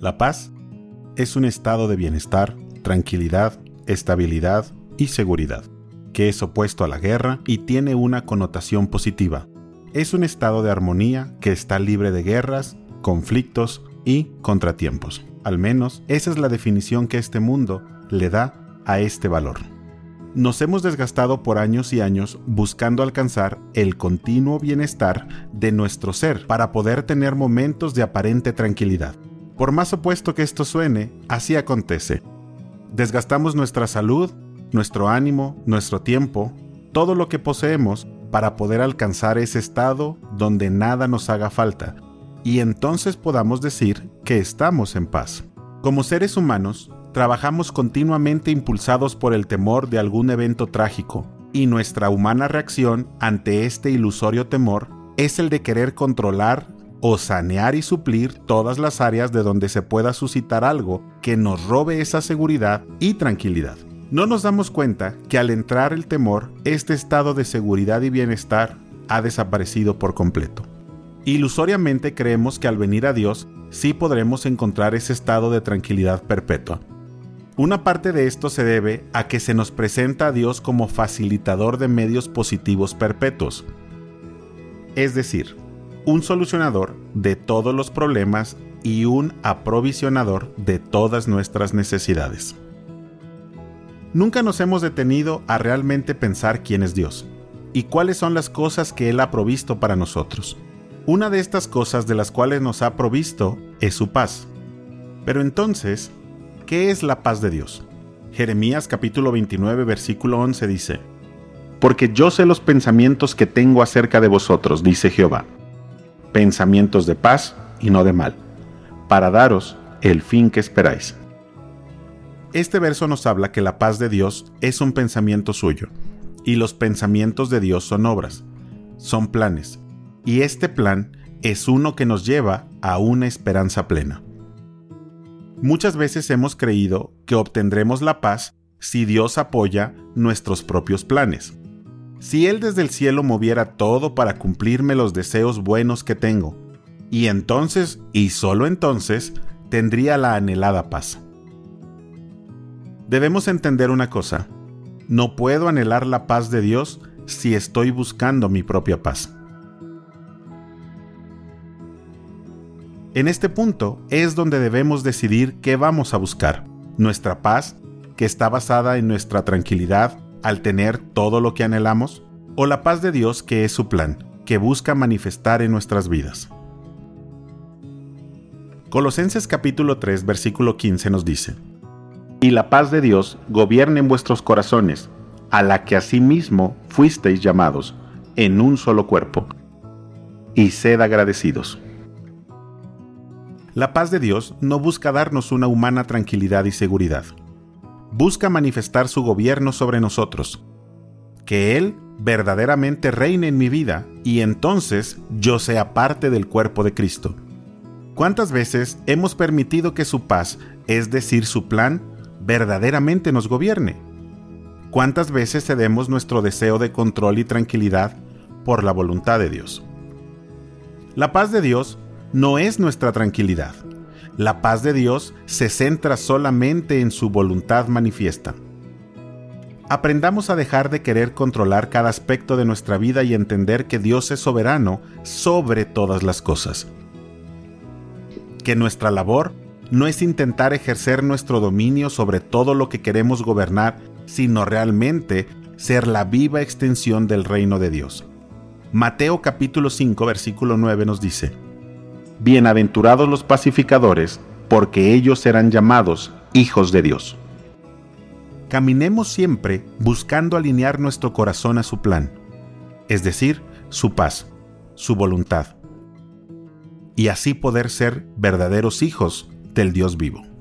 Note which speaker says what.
Speaker 1: La paz es un estado de bienestar, tranquilidad, estabilidad y seguridad, que es opuesto a la guerra y tiene una connotación positiva. Es un estado de armonía que está libre de guerras, conflictos y contratiempos. Al menos esa es la definición que este mundo le da a este valor. Nos hemos desgastado por años y años buscando alcanzar el continuo bienestar de nuestro ser para poder tener momentos de aparente tranquilidad. Por más opuesto que esto suene, así acontece. Desgastamos nuestra salud, nuestro ánimo, nuestro tiempo, todo lo que poseemos para poder alcanzar ese estado donde nada nos haga falta, y entonces podamos decir que estamos en paz. Como seres humanos, trabajamos continuamente impulsados por el temor de algún evento trágico, y nuestra humana reacción ante este ilusorio temor es el de querer controlar o sanear y suplir todas las áreas de donde se pueda suscitar algo que nos robe esa seguridad y tranquilidad. No nos damos cuenta que al entrar el temor, este estado de seguridad y bienestar ha desaparecido por completo. Ilusoriamente creemos que al venir a Dios sí podremos encontrar ese estado de tranquilidad perpetua, una parte de esto se debe a que se nos presenta a Dios como facilitador de medios positivos perpetuos, es decir, un solucionador de todos los problemas y un aprovisionador de todas nuestras necesidades. Nunca nos hemos detenido a realmente pensar quién es Dios y cuáles son las cosas que Él ha provisto para nosotros. Una de estas cosas de las cuales nos ha provisto es su paz. Pero entonces, ¿Qué es la paz de Dios? Jeremías capítulo 29 versículo 11 dice, Porque yo sé los pensamientos que tengo acerca de vosotros, dice Jehová, pensamientos de paz y no de mal, para daros el fin que esperáis. Este verso nos habla que la paz de Dios es un pensamiento suyo, y los pensamientos de Dios son obras, son planes, y este plan es uno que nos lleva a una esperanza plena. Muchas veces hemos creído que obtendremos la paz si Dios apoya nuestros propios planes. Si Él desde el cielo moviera todo para cumplirme los deseos buenos que tengo, y entonces, y solo entonces, tendría la anhelada paz. Debemos entender una cosa, no puedo anhelar la paz de Dios si estoy buscando mi propia paz. En este punto es donde debemos decidir qué vamos a buscar. Nuestra paz, que está basada en nuestra tranquilidad al tener todo lo que anhelamos, o la paz de Dios que es su plan, que busca manifestar en nuestras vidas. Colosenses capítulo 3 versículo 15 nos dice, Y la paz de Dios gobierne en vuestros corazones, a la que asimismo fuisteis llamados, en un solo cuerpo, y sed agradecidos. La paz de Dios no busca darnos una humana tranquilidad y seguridad. Busca manifestar su gobierno sobre nosotros. Que Él verdaderamente reine en mi vida y entonces yo sea parte del cuerpo de Cristo. ¿Cuántas veces hemos permitido que su paz, es decir, su plan, verdaderamente nos gobierne? ¿Cuántas veces cedemos nuestro deseo de control y tranquilidad por la voluntad de Dios? La paz de Dios no es nuestra tranquilidad. La paz de Dios se centra solamente en su voluntad manifiesta. Aprendamos a dejar de querer controlar cada aspecto de nuestra vida y entender que Dios es soberano sobre todas las cosas. Que nuestra labor no es intentar ejercer nuestro dominio sobre todo lo que queremos gobernar, sino realmente ser la viva extensión del reino de Dios. Mateo capítulo 5 versículo 9 nos dice, Bienaventurados los pacificadores, porque ellos serán llamados hijos de Dios. Caminemos siempre buscando alinear nuestro corazón a su plan, es decir, su paz, su voluntad, y así poder ser verdaderos hijos del Dios vivo.